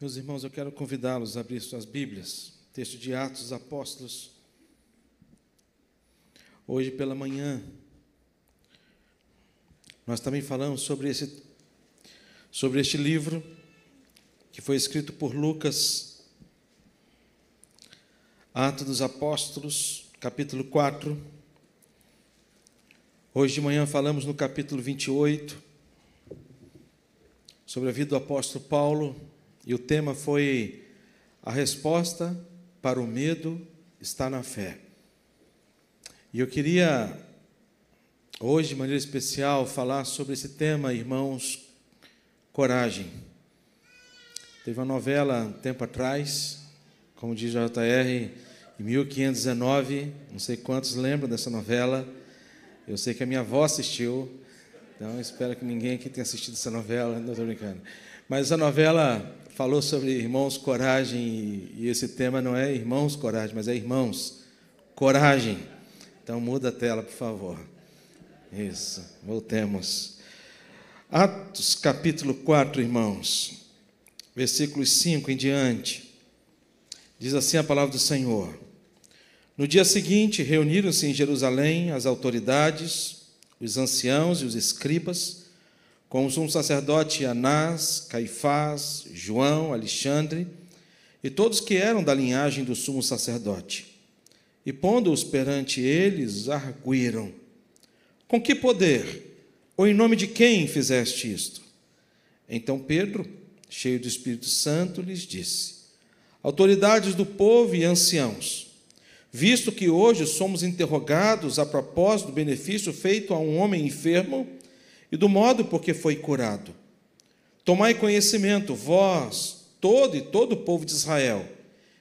Meus irmãos, eu quero convidá-los a abrir suas Bíblias, texto de Atos dos Apóstolos. Hoje pela manhã, nós também falamos sobre, esse, sobre este livro, que foi escrito por Lucas, Atos dos Apóstolos, capítulo 4. Hoje de manhã falamos no capítulo 28, sobre a vida do apóstolo Paulo, e o tema foi A resposta para o medo está na fé. E eu queria, hoje, de maneira especial, falar sobre esse tema, irmãos, coragem. Teve uma novela um tempo atrás, como diz JR, em 1519, não sei quantos lembram dessa novela. Eu sei que a minha avó assistiu, então, espero que ninguém aqui tenha assistido essa novela, não estou brincando. Mas a novela falou sobre irmãos, coragem, e esse tema não é irmãos, coragem, mas é irmãos, coragem. Então, muda a tela, por favor. Isso, voltemos. Atos capítulo 4, irmãos, versículos 5 em diante. Diz assim a palavra do Senhor. No dia seguinte, reuniram-se em Jerusalém as autoridades, os anciãos e os escribas, com o sumo sacerdote Anás, Caifás, João, Alexandre, e todos que eram da linhagem do sumo sacerdote. E pondo-os perante eles, arguíram: Com que poder, ou em nome de quem fizeste isto? Então Pedro, cheio do Espírito Santo, lhes disse: Autoridades do povo e anciãos, visto que hoje somos interrogados a propósito do benefício feito a um homem enfermo e do modo por que foi curado. Tomai conhecimento, vós, todo e todo o povo de Israel,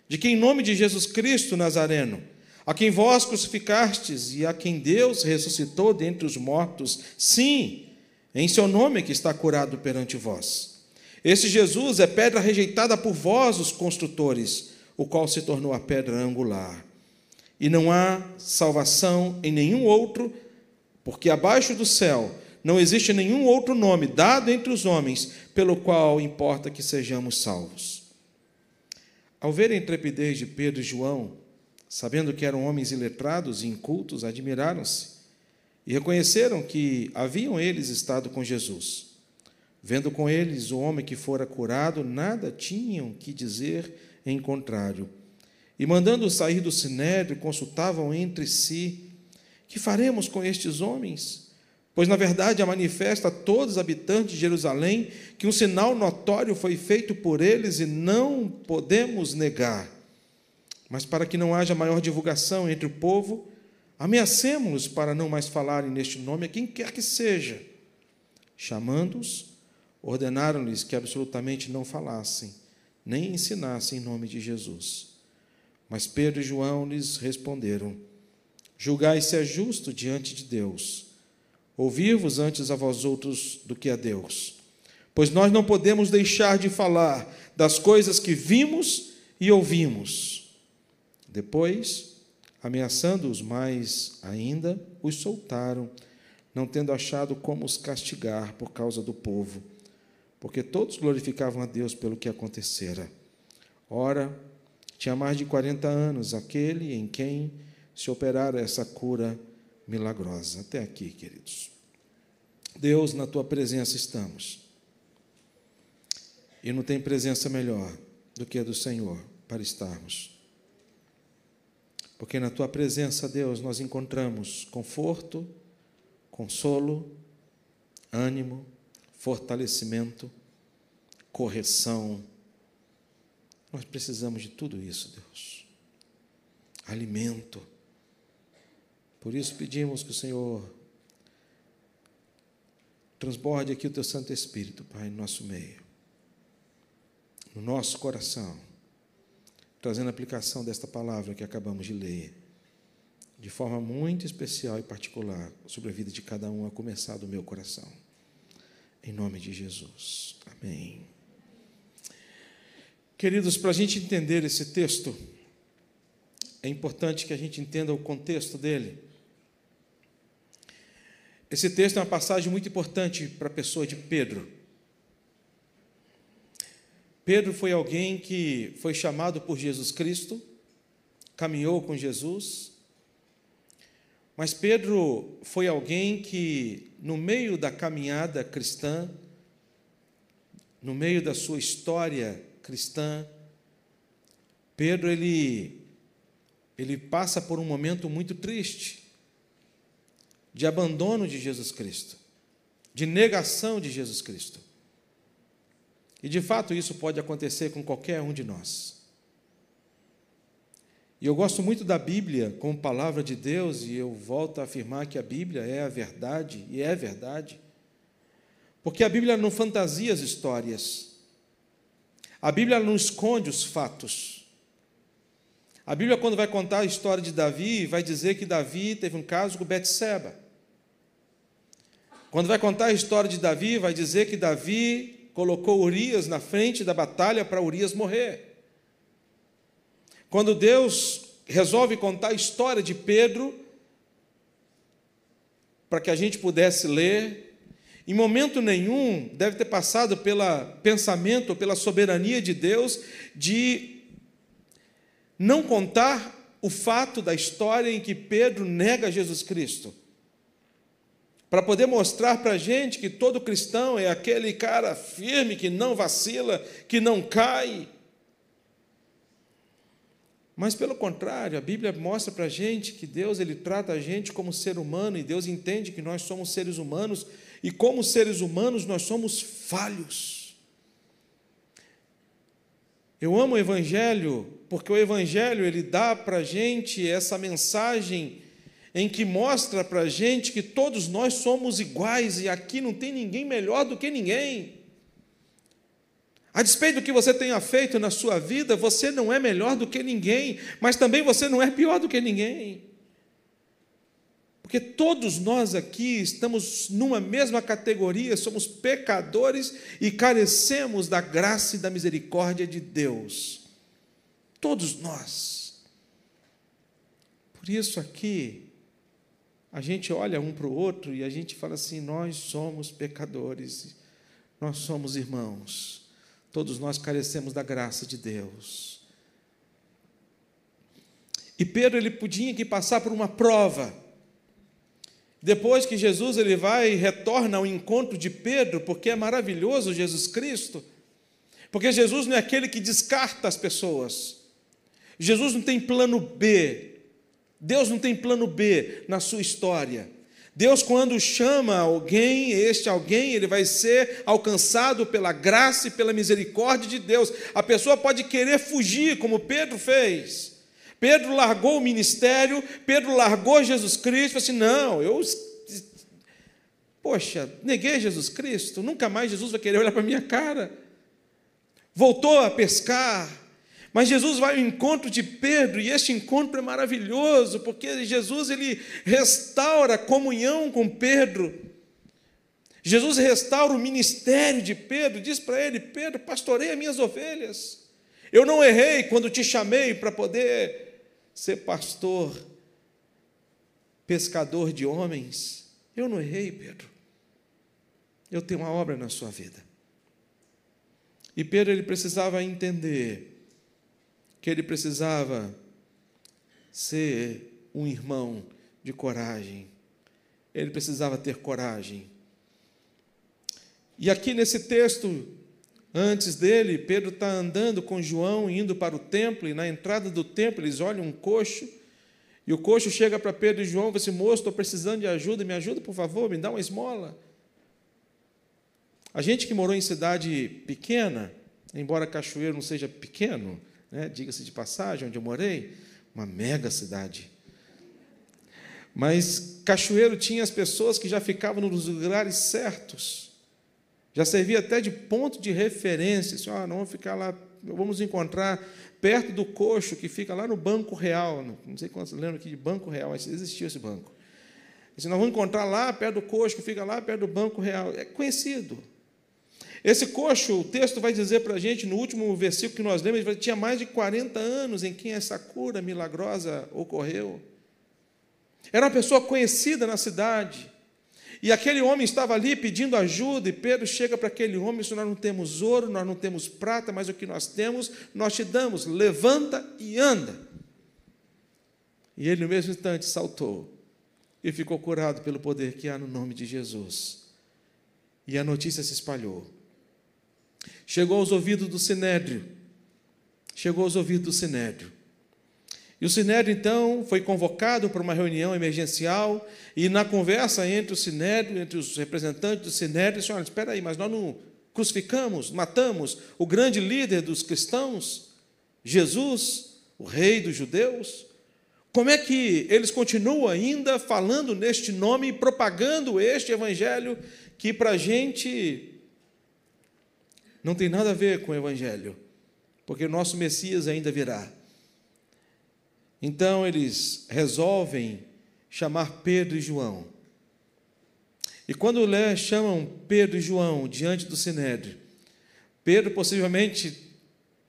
de que em nome de Jesus Cristo Nazareno, a quem vós crucificastes e a quem Deus ressuscitou dentre os mortos, sim, em seu nome que está curado perante vós. Esse Jesus é pedra rejeitada por vós, os construtores, o qual se tornou a pedra angular e não há salvação em nenhum outro, porque abaixo do céu não existe nenhum outro nome dado entre os homens pelo qual importa que sejamos salvos. Ao ver a intrepidez de Pedro e João, sabendo que eram homens iletrados e incultos, admiraram-se e reconheceram que haviam eles estado com Jesus. Vendo com eles o homem que fora curado, nada tinham que dizer em contrário e mandando sair do sinédrio, consultavam entre si: Que faremos com estes homens? Pois, na verdade, manifesta a todos os habitantes de Jerusalém que um sinal notório foi feito por eles e não podemos negar. Mas, para que não haja maior divulgação entre o povo, ameacemos-los para não mais falarem neste nome a quem quer que seja. Chamando-os, ordenaram-lhes que absolutamente não falassem, nem ensinassem em nome de Jesus. Mas Pedro e João lhes responderam: Julgai se é justo diante de Deus, ouvir-vos antes a vós outros do que a Deus. Pois nós não podemos deixar de falar das coisas que vimos e ouvimos. Depois, ameaçando-os mais ainda, os soltaram, não tendo achado como os castigar por causa do povo, porque todos glorificavam a Deus pelo que acontecera. Ora, tinha mais de 40 anos, aquele em quem se operara essa cura milagrosa. Até aqui, queridos. Deus, na tua presença estamos. E não tem presença melhor do que a do Senhor para estarmos. Porque na tua presença, Deus, nós encontramos conforto, consolo, ânimo, fortalecimento, correção, nós precisamos de tudo isso, Deus. Alimento. Por isso pedimos que o Senhor transborde aqui o teu Santo Espírito, Pai, no nosso meio, no nosso coração, trazendo aplicação desta palavra que acabamos de ler, de forma muito especial e particular, sobre a vida de cada um, a começar do meu coração. Em nome de Jesus. Amém. Queridos, para a gente entender esse texto, é importante que a gente entenda o contexto dele. Esse texto é uma passagem muito importante para a pessoa de Pedro. Pedro foi alguém que foi chamado por Jesus Cristo, caminhou com Jesus, mas Pedro foi alguém que, no meio da caminhada cristã, no meio da sua história cristã, Pedro ele ele passa por um momento muito triste de abandono de Jesus Cristo, de negação de Jesus Cristo. E de fato isso pode acontecer com qualquer um de nós. E eu gosto muito da Bíblia como palavra de Deus, e eu volto a afirmar que a Bíblia é a verdade, e é verdade. Porque a Bíblia não fantasia as histórias. A Bíblia não esconde os fatos. A Bíblia, quando vai contar a história de Davi, vai dizer que Davi teve um caso com Betseba. Quando vai contar a história de Davi, vai dizer que Davi colocou Urias na frente da batalha para Urias morrer. Quando Deus resolve contar a história de Pedro, para que a gente pudesse ler, em momento nenhum deve ter passado pelo pensamento, pela soberania de Deus, de não contar o fato da história em que Pedro nega Jesus Cristo. Para poder mostrar para a gente que todo cristão é aquele cara firme, que não vacila, que não cai, mas pelo contrário, a Bíblia mostra para a gente que Deus ele trata a gente como ser humano e Deus entende que nós somos seres humanos e como seres humanos nós somos falhos. Eu amo o Evangelho porque o Evangelho ele dá para a gente essa mensagem em que mostra para a gente que todos nós somos iguais e aqui não tem ninguém melhor do que ninguém. A despeito do que você tenha feito na sua vida, você não é melhor do que ninguém, mas também você não é pior do que ninguém. Porque todos nós aqui estamos numa mesma categoria, somos pecadores e carecemos da graça e da misericórdia de Deus. Todos nós. Por isso aqui, a gente olha um para o outro e a gente fala assim: nós somos pecadores, nós somos irmãos. Todos nós carecemos da graça de Deus. E Pedro ele podia que passar por uma prova. Depois que Jesus ele vai e retorna ao encontro de Pedro, porque é maravilhoso Jesus Cristo. Porque Jesus não é aquele que descarta as pessoas. Jesus não tem plano B. Deus não tem plano B na sua história. Deus, quando chama alguém, este alguém, ele vai ser alcançado pela graça e pela misericórdia de Deus. A pessoa pode querer fugir, como Pedro fez. Pedro largou o ministério, Pedro largou Jesus Cristo, assim, não, eu Poxa, neguei Jesus Cristo, nunca mais Jesus vai querer olhar para minha cara. Voltou a pescar, mas Jesus vai ao encontro de Pedro e este encontro é maravilhoso, porque Jesus ele restaura a comunhão com Pedro. Jesus restaura o ministério de Pedro, diz para ele: Pedro, pastorei as minhas ovelhas. Eu não errei quando te chamei para poder ser pastor, pescador de homens. Eu não errei, Pedro. Eu tenho uma obra na sua vida. E Pedro ele precisava entender que ele precisava ser um irmão de coragem. Ele precisava ter coragem. E aqui nesse texto, antes dele, Pedro está andando com João, indo para o templo, e na entrada do templo eles olham um coxo, e o coxo chega para Pedro e João e fala assim: Moço, estou precisando de ajuda, me ajuda, por favor, me dá uma esmola. A gente que morou em cidade pequena, embora Cachoeiro não seja pequeno, né? diga-se de passagem, onde eu morei, uma mega cidade. Mas Cachoeiro tinha as pessoas que já ficavam nos lugares certos, já servia até de ponto de referência. Assim, ah, não vamos ficar lá, vamos encontrar perto do coxo que fica lá no Banco Real. Não sei quantos lembram aqui de Banco Real, mas existia esse banco. Assim, nós vamos encontrar lá perto do coxo que fica lá perto do Banco Real. É conhecido. Esse coxo, o texto vai dizer para a gente, no último versículo que nós lemos, tinha mais de 40 anos em que essa cura milagrosa ocorreu. Era uma pessoa conhecida na cidade. E aquele homem estava ali pedindo ajuda, e Pedro chega para aquele homem: se nós não temos ouro, nós não temos prata, mas o que nós temos, nós te damos. Levanta e anda. E ele, no mesmo instante, saltou e ficou curado pelo poder que há no nome de Jesus. E a notícia se espalhou. Chegou aos ouvidos do Sinédrio. Chegou aos ouvidos do Sinédrio. E o Sinédrio, então, foi convocado para uma reunião emergencial, e na conversa entre o Sinédrio, entre os representantes do Sinédrio, disse, olha, espera aí, mas nós não crucificamos, matamos o grande líder dos cristãos, Jesus, o rei dos judeus? Como é que eles continuam ainda falando neste nome propagando este evangelho que para a gente não tem nada a ver com o evangelho, porque o nosso Messias ainda virá. Então eles resolvem chamar Pedro e João. E quando chamam Pedro e João diante do sinédrio, Pedro possivelmente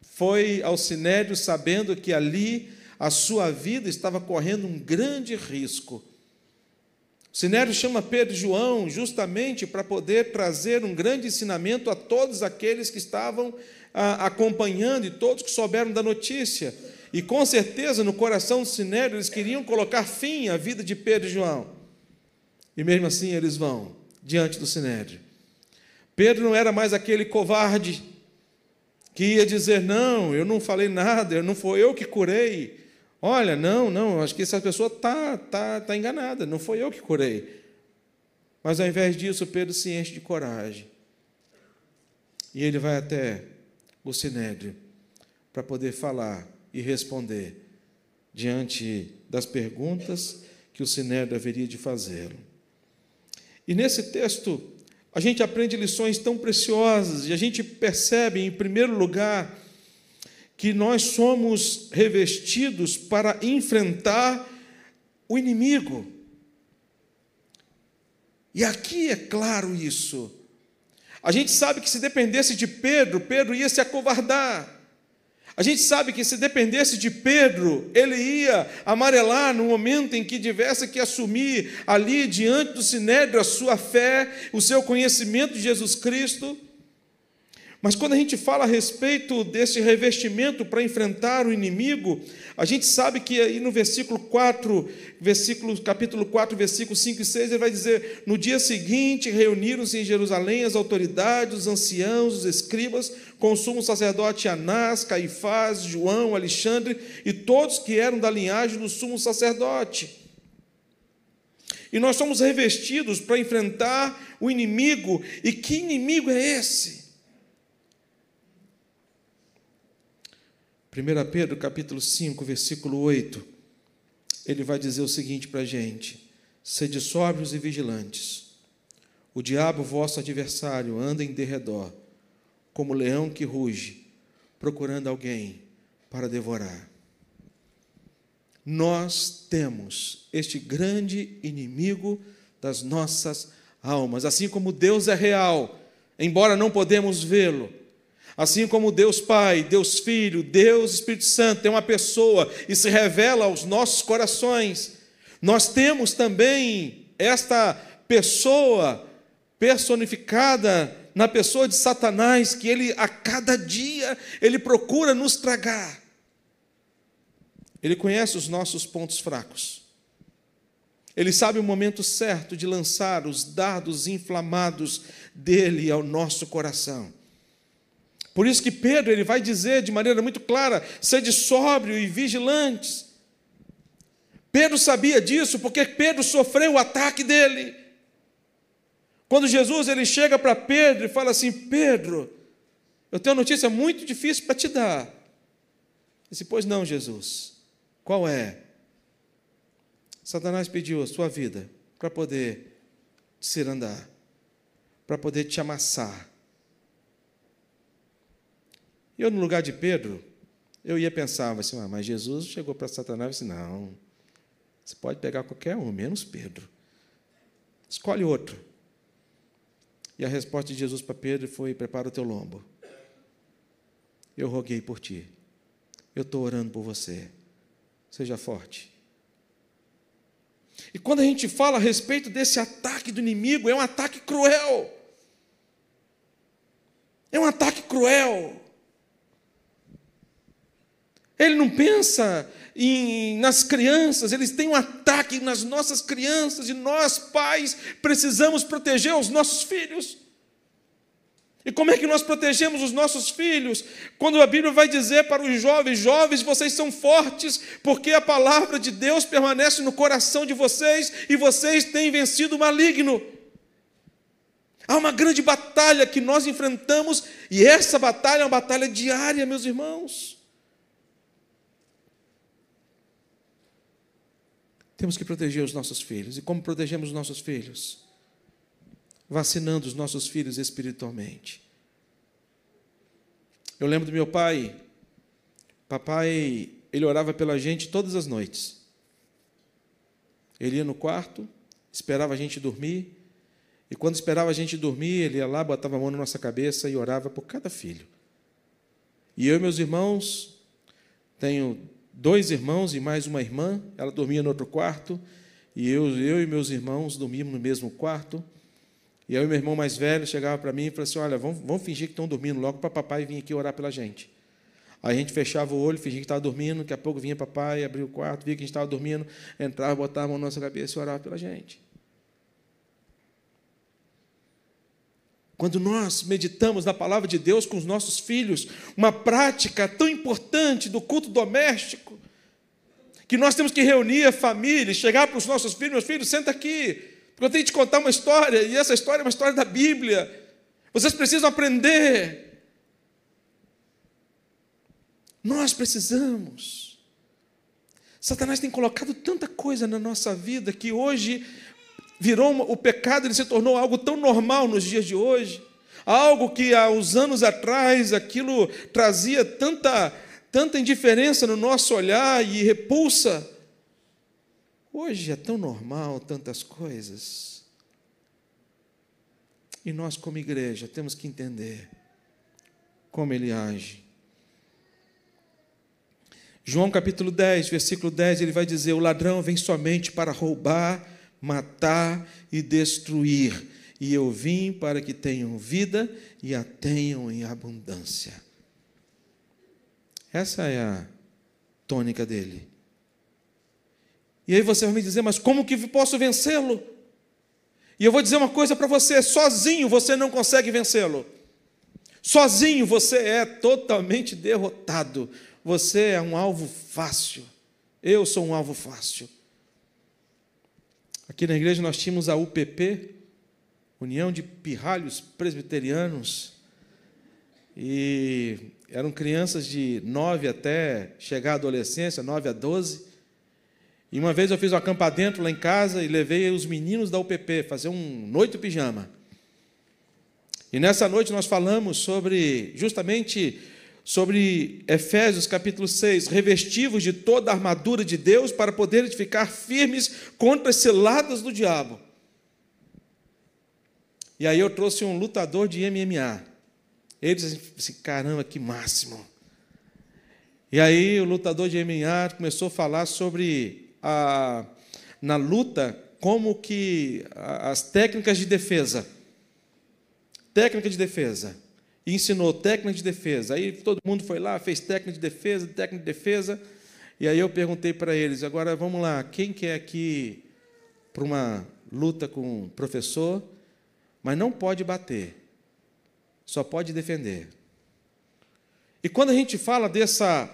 foi ao sinédrio sabendo que ali a sua vida estava correndo um grande risco. O sinédrio chama Pedro e João justamente para poder trazer um grande ensinamento a todos aqueles que estavam ah, acompanhando e todos que souberam da notícia. E com certeza no coração do Sinédrio eles queriam colocar fim à vida de Pedro e João. E mesmo assim eles vão diante do Sinédrio. Pedro não era mais aquele covarde que ia dizer: Não, eu não falei nada, não foi eu que curei. Olha, não, não, acho que essa pessoa está tá, tá enganada, não foi eu que curei. Mas ao invés disso, Pedro se enche de coragem. E ele vai até o Sinédrio para poder falar e responder diante das perguntas que o Sinédrio haveria de fazê-lo. E nesse texto, a gente aprende lições tão preciosas e a gente percebe, em primeiro lugar, que nós somos revestidos para enfrentar o inimigo. E aqui é claro isso. A gente sabe que se dependesse de Pedro, Pedro ia se acovardar. A gente sabe que se dependesse de Pedro, ele ia amarelar no momento em que tivesse que assumir ali diante do sinédrio a sua fé, o seu conhecimento de Jesus Cristo. Mas quando a gente fala a respeito desse revestimento para enfrentar o inimigo, a gente sabe que aí no versículo 4, versículo, capítulo 4, versículos 5 e 6, ele vai dizer: No dia seguinte reuniram-se em Jerusalém as autoridades, os anciãos, os escribas, com o sumo sacerdote Anás, Caifás, João, Alexandre e todos que eram da linhagem do sumo sacerdote. E nós somos revestidos para enfrentar o inimigo, e que inimigo é esse? 1 Pedro capítulo 5, versículo 8, ele vai dizer o seguinte para a gente: sede sóbrios e vigilantes. O diabo, vosso adversário, anda em derredor, como leão que ruge, procurando alguém para devorar. Nós temos este grande inimigo das nossas almas, assim como Deus é real, embora não podemos vê-lo, Assim como Deus Pai, Deus Filho, Deus Espírito Santo tem uma pessoa e se revela aos nossos corações, nós temos também esta pessoa personificada na pessoa de Satanás, que ele a cada dia ele procura nos tragar. Ele conhece os nossos pontos fracos. Ele sabe o momento certo de lançar os dardos inflamados dele ao nosso coração. Por isso que Pedro ele vai dizer de maneira muito clara: sede sóbrio e vigilantes. Pedro sabia disso porque Pedro sofreu o ataque dele. Quando Jesus ele chega para Pedro e fala assim: Pedro, eu tenho uma notícia muito difícil para te dar. Ele disse: Pois não, Jesus. Qual é? Satanás pediu a sua vida para poder te andar, para poder te amassar, eu, no lugar de Pedro, eu ia pensar assim, ah, mas Jesus chegou para Satanás e disse, não, você pode pegar qualquer um, menos Pedro. Escolhe outro. E a resposta de Jesus para Pedro foi: prepara o teu lombo. Eu roguei por ti. Eu estou orando por você. Seja forte. E quando a gente fala a respeito desse ataque do inimigo, é um ataque cruel. É um ataque cruel. Ele não pensa em, nas crianças, eles têm um ataque nas nossas crianças, e nós, pais, precisamos proteger os nossos filhos. E como é que nós protegemos os nossos filhos? Quando a Bíblia vai dizer para os jovens: jovens, vocês são fortes, porque a palavra de Deus permanece no coração de vocês e vocês têm vencido o maligno. Há uma grande batalha que nós enfrentamos, e essa batalha é uma batalha diária, meus irmãos. Temos que proteger os nossos filhos. E como protegemos os nossos filhos? Vacinando os nossos filhos espiritualmente. Eu lembro do meu pai. Papai, ele orava pela gente todas as noites. Ele ia no quarto, esperava a gente dormir, e quando esperava a gente dormir, ele ia lá, botava a mão na nossa cabeça e orava por cada filho. E eu e meus irmãos, tenho dois irmãos e mais uma irmã, ela dormia no outro quarto, e eu, eu e meus irmãos dormíamos no mesmo quarto. E aí o meu irmão mais velho chegava para mim e falava assim: Olha, vamos, vamos fingir que estão dormindo logo para papai vir aqui orar pela gente. Aí a gente fechava o olho, fingia que estava dormindo, daqui a pouco vinha papai, abria o quarto, via que a gente estava dormindo, entrava, botava a mão na nossa cabeça e orava pela gente. Quando nós meditamos na palavra de Deus com os nossos filhos, uma prática tão importante do culto doméstico, que nós temos que reunir a família, chegar para os nossos filhos, meus filhos, senta aqui, porque eu tenho que te contar uma história, e essa história é uma história da Bíblia. Vocês precisam aprender. Nós precisamos. Satanás tem colocado tanta coisa na nossa vida que hoje virou o pecado, ele se tornou algo tão normal nos dias de hoje, algo que há uns anos atrás aquilo trazia tanta tanta indiferença no nosso olhar e repulsa. Hoje é tão normal tantas coisas. E nós, como igreja, temos que entender como ele age. João capítulo 10, versículo 10, ele vai dizer: O ladrão vem somente para roubar, matar e destruir. E eu vim para que tenham vida e a tenham em abundância. Essa é a tônica dele. E aí você vai me dizer, mas como que posso vencê-lo? E eu vou dizer uma coisa para você: sozinho você não consegue vencê-lo. Sozinho você é totalmente derrotado. Você é um alvo fácil. Eu sou um alvo fácil. Aqui na igreja nós tínhamos a UPP, União de Pirralhos Presbiterianos, e eram crianças de 9 até chegar à adolescência, 9 a 12. E uma vez eu fiz um acampadento lá em casa e levei os meninos da UPP fazer um noite pijama. E nessa noite nós falamos sobre justamente sobre Efésios capítulo 6, revestivos de toda a armadura de Deus para poderem ficar firmes contra as ciladas do diabo. E aí eu trouxe um lutador de MMA. Ele disse assim, caramba, que máximo. E aí o lutador de MMA começou a falar sobre a, na luta como que as técnicas de defesa. Técnica de defesa e ensinou técnica de defesa. Aí todo mundo foi lá, fez técnica de defesa, técnica de defesa. E aí eu perguntei para eles: agora vamos lá, quem quer aqui para uma luta com o professor, mas não pode bater, só pode defender. E quando a gente fala dessa,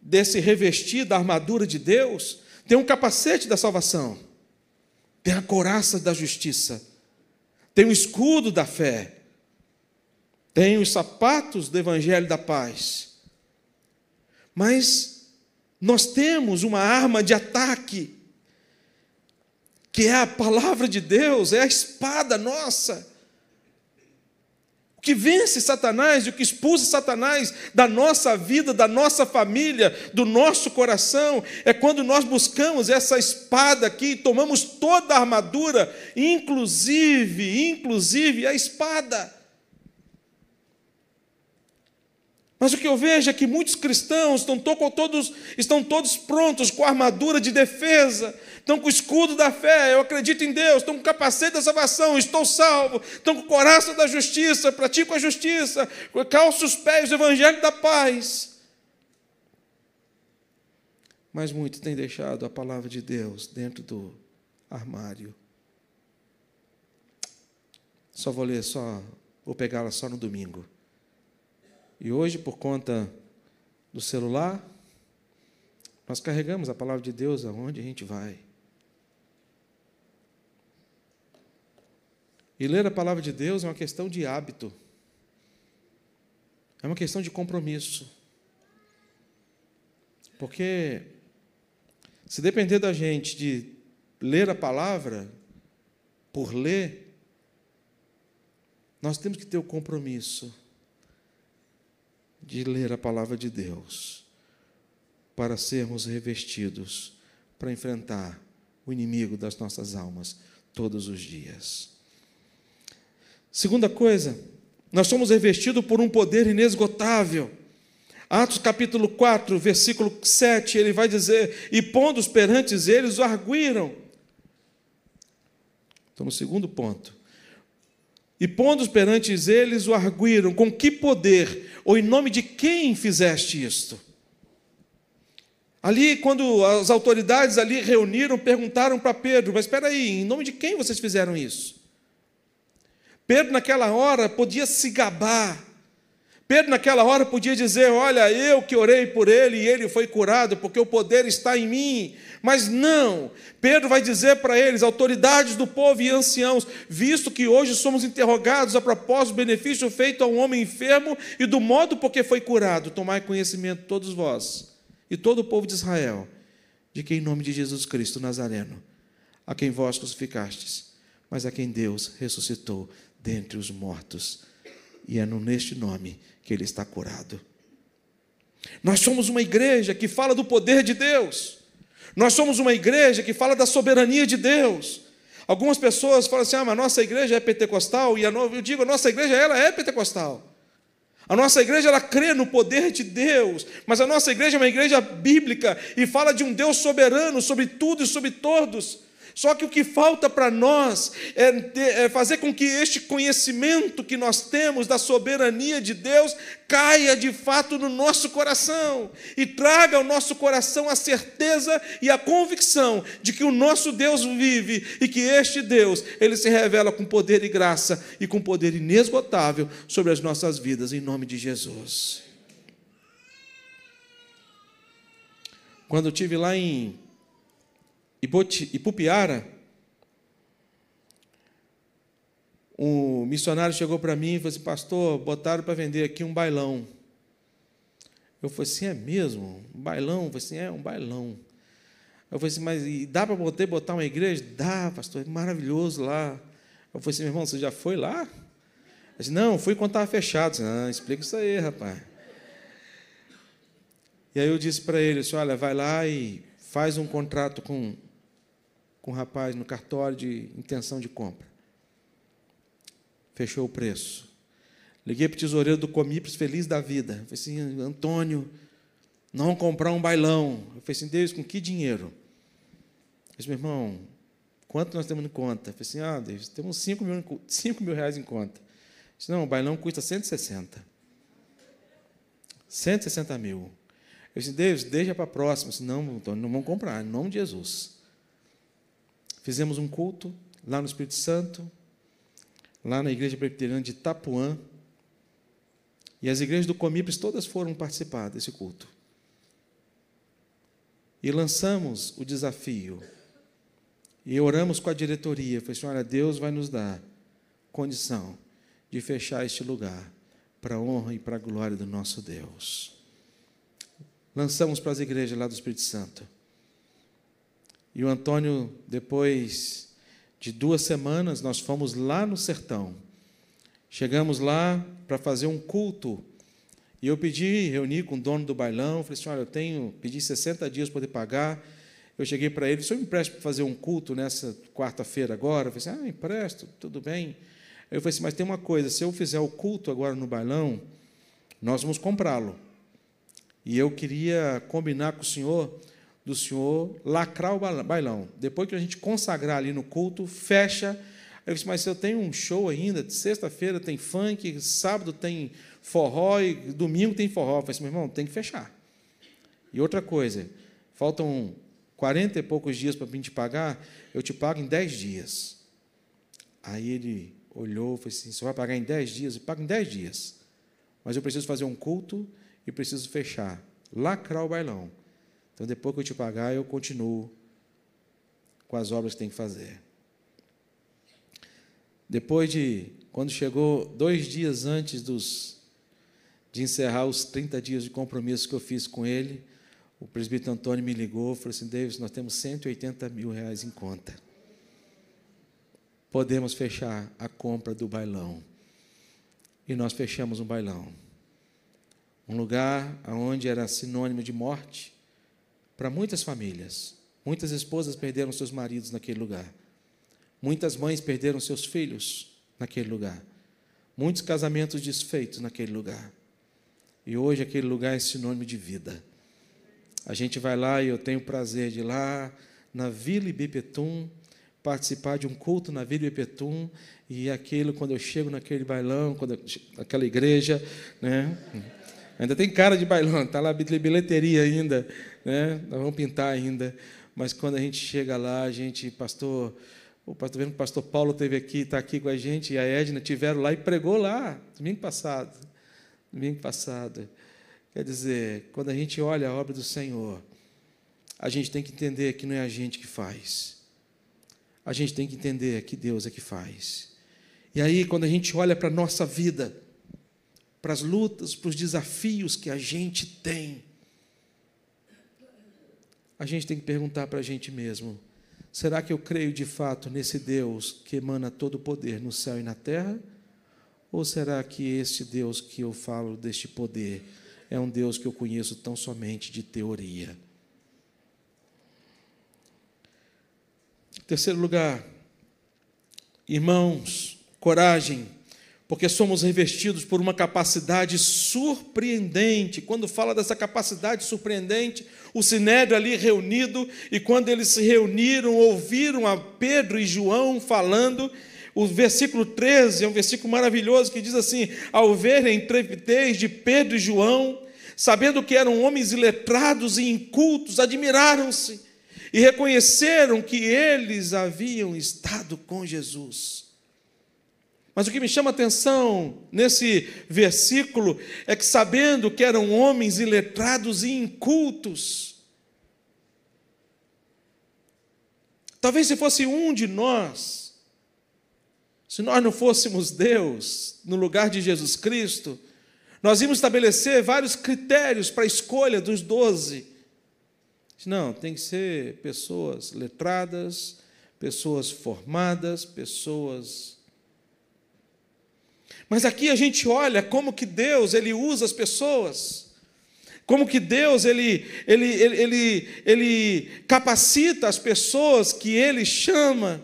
desse revestir da armadura de Deus, tem um capacete da salvação, tem a couraça da justiça, tem o escudo da fé, tem os sapatos do Evangelho da Paz. Mas nós temos uma arma de ataque, que é a palavra de Deus, é a espada nossa. O que vence Satanás e o que expulsa Satanás da nossa vida, da nossa família, do nosso coração, é quando nós buscamos essa espada aqui, tomamos toda a armadura, inclusive, inclusive a espada. Mas o que eu vejo é que muitos cristãos estão todos, estão todos prontos com a armadura de defesa, estão com o escudo da fé, eu acredito em Deus, estão com o capacete da salvação, estou salvo, estão com o coração da justiça, pratico a justiça, calço os pés do evangelho da paz. Mas muitos têm deixado a palavra de Deus dentro do armário. Só vou ler, só vou pegá-la só no domingo. E hoje, por conta do celular, nós carregamos a palavra de Deus aonde a gente vai. E ler a palavra de Deus é uma questão de hábito, é uma questão de compromisso. Porque, se depender da gente de ler a palavra por ler, nós temos que ter o compromisso de ler a palavra de Deus, para sermos revestidos, para enfrentar o inimigo das nossas almas todos os dias. Segunda coisa, nós somos revestidos por um poder inesgotável. Atos capítulo 4, versículo 7, ele vai dizer: E pondo-os perante eles, o arguíram. Então, no segundo ponto, e pondo perante eles o arguíram: Com que poder ou em nome de quem fizeste isto? Ali, quando as autoridades ali reuniram, perguntaram para Pedro: Mas espera aí, em nome de quem vocês fizeram isso? Pedro, naquela hora, podia se gabar Pedro, naquela hora, podia dizer: Olha, eu que orei por ele e ele foi curado, porque o poder está em mim. Mas não, Pedro vai dizer para eles, autoridades do povo e anciãos, visto que hoje somos interrogados a propósito do benefício feito a um homem enfermo e do modo por que foi curado, tomai conhecimento todos vós e todo o povo de Israel, de que em nome de Jesus Cristo Nazareno, a quem vós crucificastes, mas a quem Deus ressuscitou dentre os mortos, e é neste nome que ele está curado. Nós somos uma igreja que fala do poder de Deus. Nós somos uma igreja que fala da soberania de Deus. Algumas pessoas falam assim: ah, mas a nossa igreja é pentecostal, e eu digo, a nossa igreja ela é pentecostal. A nossa igreja ela crê no poder de Deus, mas a nossa igreja é uma igreja bíblica e fala de um Deus soberano sobre tudo e sobre todos. Só que o que falta para nós é, é, fazer com que este conhecimento que nós temos da soberania de Deus caia de fato no nosso coração e traga ao nosso coração a certeza e a convicção de que o nosso Deus vive e que este Deus, ele se revela com poder e graça e com poder inesgotável sobre as nossas vidas, em nome de Jesus. Quando eu tive lá em Ipupiara, um missionário chegou para mim e falou assim, pastor, botaram para vender aqui um bailão. Eu falei assim, é mesmo? Um bailão? Eu falei assim, é um bailão. Eu falei assim, mas dá para botar, uma igreja? Dá, pastor, é maravilhoso lá. Eu falei assim, meu irmão, você já foi lá? Ele disse, não, fui quando estava fechado. disse, ah, explica isso aí, rapaz. E aí eu disse para ele, disse, olha, vai lá e faz um contrato com com o rapaz no cartório de intenção de compra. Fechou o preço. Liguei para o tesoureiro do Comipres, feliz da vida. Falei assim, Antônio, não comprar um bailão. Eu falei assim, Deus, com que dinheiro? Eu disse, meu irmão, quanto nós temos em conta? Eu falei assim, ah, Deus, temos 5 mil, 5 mil reais em conta. Eu disse, não, o bailão custa 160. 160 mil. Eu disse, Deus, deixa para a próxima. Eu disse, não, Antônio, não vamos comprar, em nome de Jesus. Fizemos um culto lá no Espírito Santo, lá na igreja presbiteriana de Itapuã. E as igrejas do Comipres todas foram participar desse culto. E lançamos o desafio. E oramos com a diretoria. Falei olha, Deus vai nos dar condição de fechar este lugar para a honra e para a glória do nosso Deus. Lançamos para as igrejas lá do Espírito Santo. E o Antônio, depois de duas semanas, nós fomos lá no sertão. Chegamos lá para fazer um culto. E eu pedi, reuni com o dono do bailão, falei assim: olha, eu tenho, pedi 60 dias para poder pagar. Eu cheguei para ele, o senhor me empresta para fazer um culto nessa quarta-feira agora? Eu falei assim: ah, empresto, tudo bem. Eu falei assim: mas tem uma coisa, se eu fizer o culto agora no bailão, Nós vamos comprá-lo. E eu queria combinar com o senhor, do senhor lacrar o bailão. Depois que a gente consagrar ali no culto, fecha. Eu disse, mas eu tenho um show ainda, sexta-feira tem funk, sábado tem forró e domingo tem forró. Eu falei assim, meu irmão, tem que fechar. E outra coisa, faltam 40 e poucos dias para mim te pagar, eu te pago em 10 dias. Aí ele olhou e falou assim: você vai pagar em 10 dias? Eu pago em 10 dias. Mas eu preciso fazer um culto e preciso fechar, lacrar o bailão. Então, depois que eu te pagar, eu continuo com as obras que tem que fazer. Depois de, quando chegou dois dias antes dos, de encerrar os 30 dias de compromisso que eu fiz com ele, o presbítero Antônio me ligou e falou assim: Davis, nós temos 180 mil reais em conta. Podemos fechar a compra do bailão. E nós fechamos um bailão. Um lugar onde era sinônimo de morte para muitas famílias. Muitas esposas perderam seus maridos naquele lugar. Muitas mães perderam seus filhos naquele lugar. Muitos casamentos desfeitos naquele lugar. E hoje aquele lugar é sinônimo de vida. A gente vai lá e eu tenho o prazer de ir lá na Vila Ibipetum, participar de um culto na Vila Ibipetum, e aquilo, quando eu chego naquele bailão, quando eu, naquela igreja, né? Ainda tem cara de bailão, está lá bilheteria ainda, né? Nós vamos pintar ainda. Mas quando a gente chega lá, a gente, pastor, o pastor vendo que o pastor Paulo esteve aqui, está aqui com a gente, e a Edna tiveram lá e pregou lá, domingo passado. Domingo passado. Quer dizer, quando a gente olha a obra do Senhor, a gente tem que entender que não é a gente que faz. A gente tem que entender que Deus é que faz. E aí, quando a gente olha para a nossa vida, para as lutas, para os desafios que a gente tem, a gente tem que perguntar para a gente mesmo: será que eu creio de fato nesse Deus que emana todo o poder no céu e na terra? Ou será que este Deus que eu falo deste poder é um Deus que eu conheço tão somente de teoria? Terceiro lugar, irmãos, coragem porque somos revestidos por uma capacidade surpreendente. Quando fala dessa capacidade surpreendente, o sinédrio ali reunido, e quando eles se reuniram, ouviram a Pedro e João falando, o versículo 13 é um versículo maravilhoso que diz assim: Ao verem intrepidez de Pedro e João, sabendo que eram homens iletrados e incultos, admiraram-se e reconheceram que eles haviam estado com Jesus. Mas o que me chama a atenção nesse versículo é que, sabendo que eram homens iletrados e incultos, talvez se fosse um de nós, se nós não fôssemos Deus no lugar de Jesus Cristo, nós íamos estabelecer vários critérios para a escolha dos doze. Não, tem que ser pessoas letradas, pessoas formadas, pessoas mas aqui a gente olha como que Deus ele usa as pessoas, como que Deus ele, ele, ele, ele, ele capacita as pessoas que Ele chama.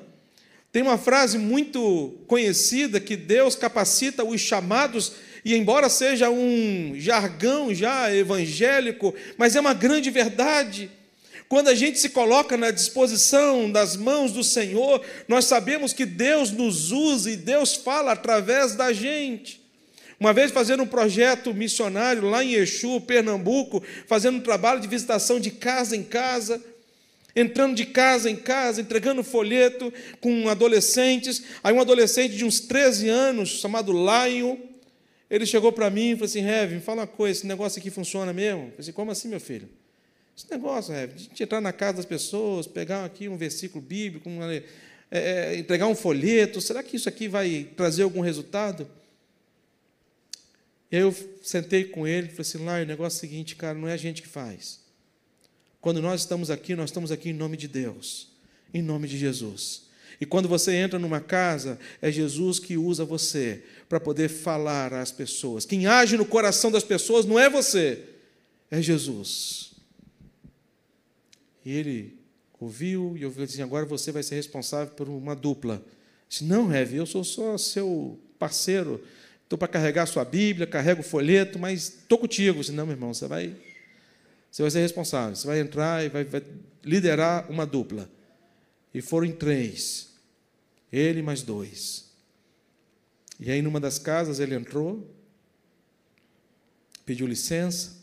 Tem uma frase muito conhecida que Deus capacita os chamados, e embora seja um jargão já evangélico, mas é uma grande verdade. Quando a gente se coloca na disposição das mãos do Senhor, nós sabemos que Deus nos usa e Deus fala através da gente. Uma vez fazendo um projeto missionário lá em Exu, Pernambuco, fazendo um trabalho de visitação de casa em casa, entrando de casa em casa, entregando folheto com adolescentes. Aí um adolescente de uns 13 anos, chamado Lion, ele chegou para mim e falou assim, Rev, me fala uma coisa, esse negócio aqui funciona mesmo? Eu falei assim, como assim, meu filho? Esse negócio, é, de entrar na casa das pessoas, pegar aqui um versículo bíblico, uma, é, é, entregar um folheto, será que isso aqui vai trazer algum resultado? E aí eu sentei com ele e falei assim, lá, o negócio é o seguinte, cara, não é a gente que faz. Quando nós estamos aqui, nós estamos aqui em nome de Deus, em nome de Jesus. E quando você entra numa casa, é Jesus que usa você para poder falar às pessoas. Quem age no coração das pessoas não é você, é Jesus. E ele ouviu e ouviu assim: agora você vai ser responsável por uma dupla. Disse: não, Rev, eu sou só seu parceiro. estou para carregar a sua Bíblia, carrego o folheto, mas estou contigo. Disse, não, meu irmão, você vai, você vai ser responsável, você vai entrar e vai, vai liderar uma dupla. E foram em três, ele mais dois. E aí, numa das casas, ele entrou, pediu licença,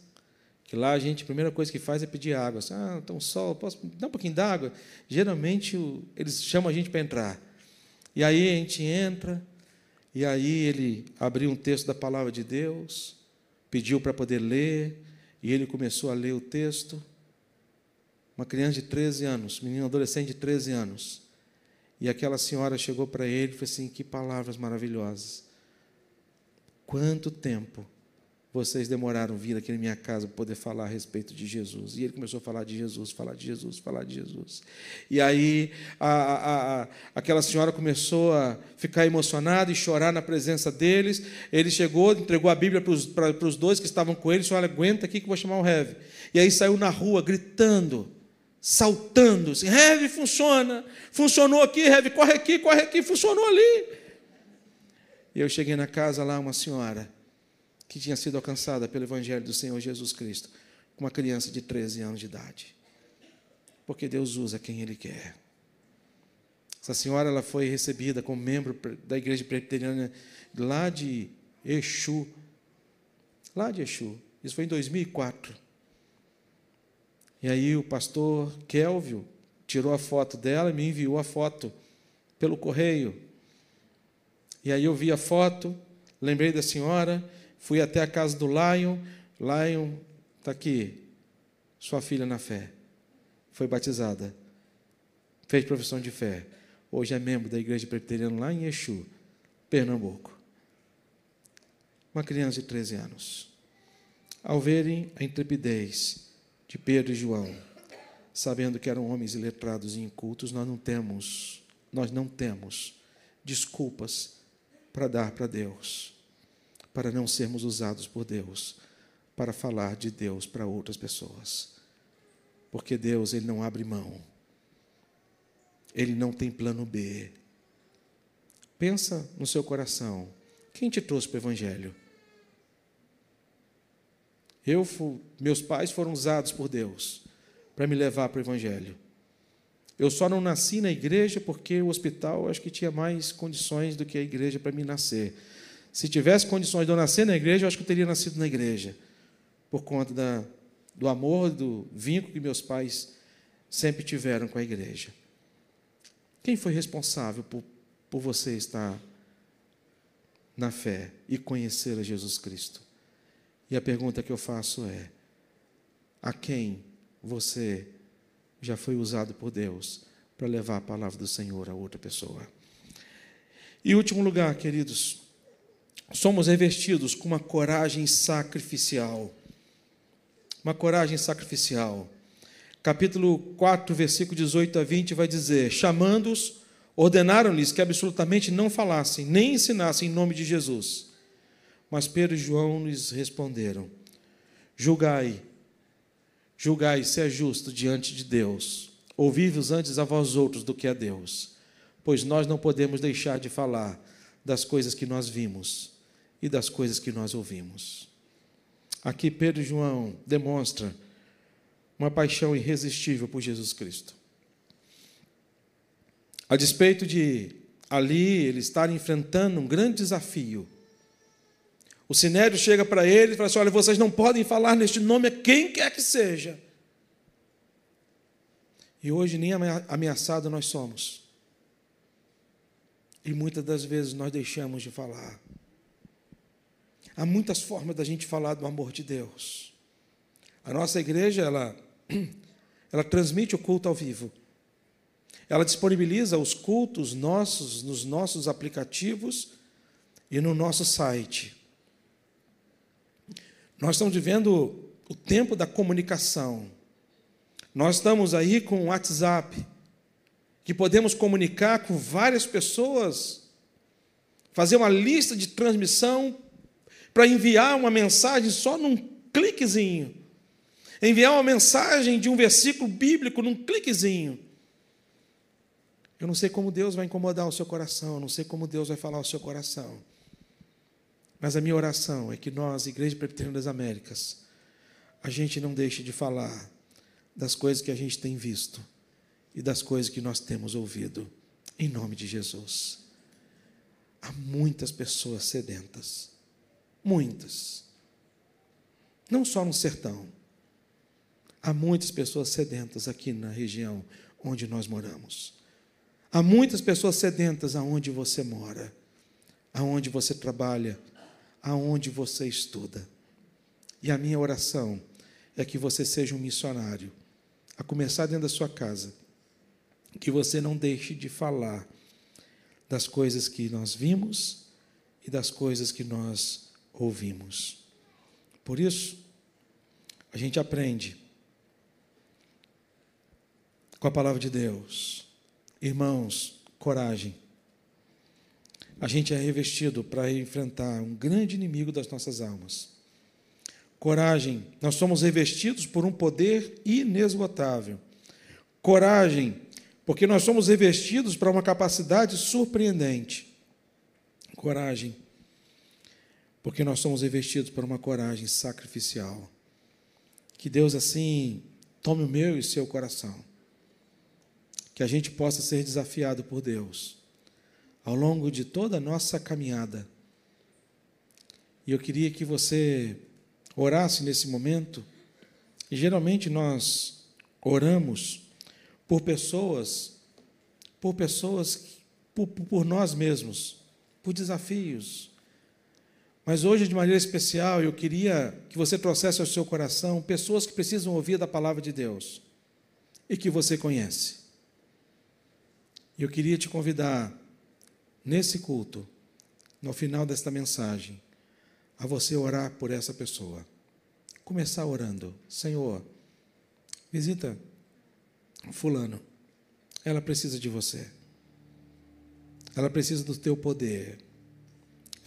que lá a gente, a primeira coisa que faz é pedir água. Assim, ah, um sol, posso dar um pouquinho d'água? Geralmente, eles chamam a gente para entrar. E aí a gente entra, e aí ele abriu um texto da palavra de Deus, pediu para poder ler, e ele começou a ler o texto. Uma criança de 13 anos, menino adolescente de 13 anos. E aquela senhora chegou para ele e falou assim: Que palavras maravilhosas. Quanto tempo vocês demoraram vir aqui na minha casa para poder falar a respeito de Jesus. E ele começou a falar de Jesus, falar de Jesus, falar de Jesus. E aí a, a, a, aquela senhora começou a ficar emocionada e chorar na presença deles. Ele chegou, entregou a Bíblia para os, para, os dois que estavam com ele, disse, olha, aguenta aqui que eu vou chamar o Rev. E aí saiu na rua gritando saltando. Assim, Rev, funciona. Funcionou aqui, Rev, corre aqui, corre aqui, funcionou ali. E eu cheguei na casa lá, uma senhora que tinha sido alcançada pelo Evangelho do Senhor Jesus Cristo, com uma criança de 13 anos de idade. Porque Deus usa quem Ele quer. Essa senhora ela foi recebida como membro da igreja presbiteriana lá de Exu. Lá de Exu. Isso foi em 2004. E aí o pastor Kelvio tirou a foto dela e me enviou a foto pelo correio. E aí eu vi a foto, lembrei da senhora, fui até a casa do Lion. Lion, está aqui, sua filha na fé. Foi batizada. Fez profissão de fé. Hoje é membro da igreja presbiteriana lá em Exu, Pernambuco. Uma criança de 13 anos. Ao verem a intrepidez de Pedro e João, sabendo que eram homens iletrados e incultos, nós não temos, nós não temos desculpas para dar para Deus, para não sermos usados por Deus para falar de Deus para outras pessoas. Porque Deus, ele não abre mão. Ele não tem plano B. Pensa no seu coração. Quem te trouxe para o evangelho? Eu, meus pais foram usados por Deus para me levar para o Evangelho. Eu só não nasci na igreja porque o hospital acho que tinha mais condições do que a igreja para me nascer. Se tivesse condições de eu nascer na igreja, eu acho que eu teria nascido na igreja, por conta da, do amor, do vínculo que meus pais sempre tiveram com a igreja. Quem foi responsável por, por você estar na fé e conhecer a Jesus Cristo? E a pergunta que eu faço é: a quem você já foi usado por Deus para levar a palavra do Senhor a outra pessoa? E último lugar, queridos, somos revestidos com uma coragem sacrificial. Uma coragem sacrificial. Capítulo 4, versículo 18 a 20 vai dizer: Chamando-os, ordenaram-lhes que absolutamente não falassem, nem ensinassem em nome de Jesus mas Pedro e João lhes responderam: Julgai, julgai se é justo diante de Deus. Ouvi-vos antes a vós outros do que a Deus, pois nós não podemos deixar de falar das coisas que nós vimos e das coisas que nós ouvimos. Aqui Pedro e João demonstram uma paixão irresistível por Jesus Cristo. A despeito de ali eles estarem enfrentando um grande desafio, o sinédrio chega para ele e fala assim: Olha, vocês não podem falar neste nome a quem quer que seja. E hoje nem ameaçado nós somos. E muitas das vezes nós deixamos de falar. Há muitas formas da gente falar do amor de Deus. A nossa igreja, ela, ela transmite o culto ao vivo. Ela disponibiliza os cultos nossos nos nossos aplicativos e no nosso site. Nós estamos vivendo o tempo da comunicação. Nós estamos aí com o WhatsApp, que podemos comunicar com várias pessoas, fazer uma lista de transmissão para enviar uma mensagem só num cliquezinho. Enviar uma mensagem de um versículo bíblico num cliquezinho. Eu não sei como Deus vai incomodar o seu coração, eu não sei como Deus vai falar o seu coração. Mas a minha oração é que nós, Igreja Presbiteriana das Américas, a gente não deixe de falar das coisas que a gente tem visto e das coisas que nós temos ouvido, em nome de Jesus. Há muitas pessoas sedentas, muitas, não só no sertão, há muitas pessoas sedentas aqui na região onde nós moramos. Há muitas pessoas sedentas aonde você mora, aonde você trabalha, aonde você estuda. E a minha oração é que você seja um missionário, a começar dentro da sua casa, que você não deixe de falar das coisas que nós vimos e das coisas que nós ouvimos. Por isso, a gente aprende com a palavra de Deus. Irmãos, coragem. A gente é revestido para enfrentar um grande inimigo das nossas almas. Coragem, nós somos revestidos por um poder inesgotável. Coragem, porque nós somos revestidos para uma capacidade surpreendente. Coragem, porque nós somos revestidos para uma coragem sacrificial. Que Deus assim tome o meu e o seu coração. Que a gente possa ser desafiado por Deus ao longo de toda a nossa caminhada. E eu queria que você orasse nesse momento. E geralmente nós oramos por pessoas, por pessoas, por, por nós mesmos, por desafios. Mas hoje, de maneira especial, eu queria que você trouxesse ao seu coração pessoas que precisam ouvir da palavra de Deus e que você conhece. E eu queria te convidar, nesse culto, no final desta mensagem, a você orar por essa pessoa. Começar orando: Senhor, visita Fulano, ela precisa de você. Ela precisa do teu poder.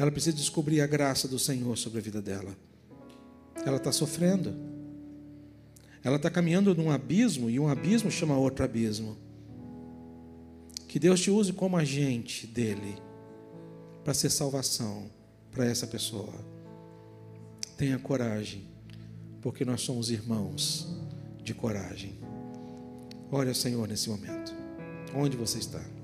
Ela precisa descobrir a graça do Senhor sobre a vida dela. Ela está sofrendo. Ela está caminhando num abismo e um abismo chama outro abismo. Que Deus te use como agente dele para ser salvação para essa pessoa. Tenha coragem, porque nós somos irmãos de coragem. Ore ao Senhor nesse momento. Onde você está?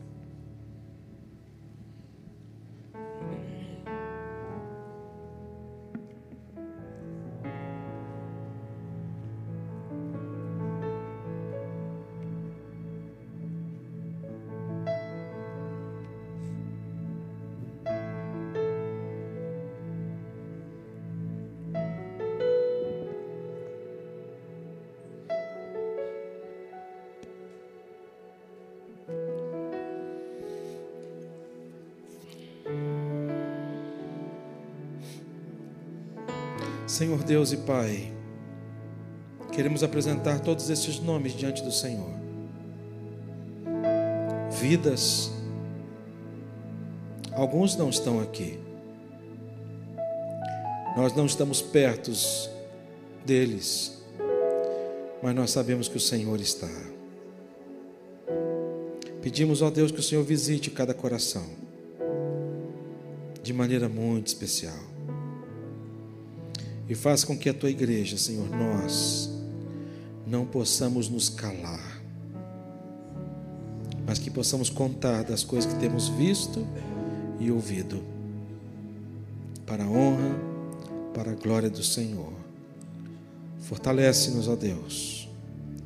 Senhor Deus e Pai, queremos apresentar todos esses nomes diante do Senhor. Vidas, alguns não estão aqui. Nós não estamos perto deles, mas nós sabemos que o Senhor está. Pedimos ao Deus que o Senhor visite cada coração de maneira muito especial. E faz com que a tua igreja, Senhor, nós não possamos nos calar, mas que possamos contar das coisas que temos visto e ouvido, para a honra, para a glória do Senhor. Fortalece-nos, ó Deus,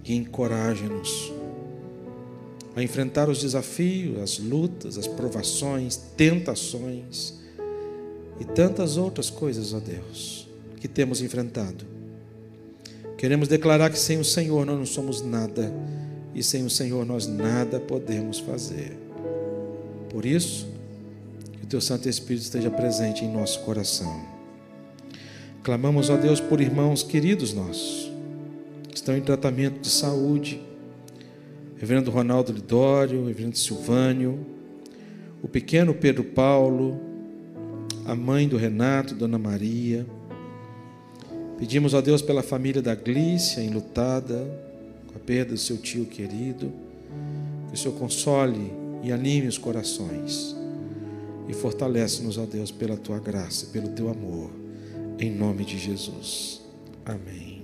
e encoraja-nos a enfrentar os desafios, as lutas, as provações, tentações e tantas outras coisas, ó Deus que temos enfrentado. Queremos declarar que sem o Senhor nós não somos nada e sem o Senhor nós nada podemos fazer. Por isso, que o Teu Santo Espírito esteja presente em nosso coração. Clamamos a Deus por irmãos queridos nossos, que estão em tratamento de saúde. Reverendo Ronaldo Lidório, Reverendo Silvânio, o pequeno Pedro Paulo, a mãe do Renato, Dona Maria, Pedimos a Deus pela família da Glícia, enlutada, com a perda do seu tio querido, que o Senhor console e anime os corações. E fortalece-nos, ó Deus, pela tua graça, pelo teu amor. Em nome de Jesus. Amém.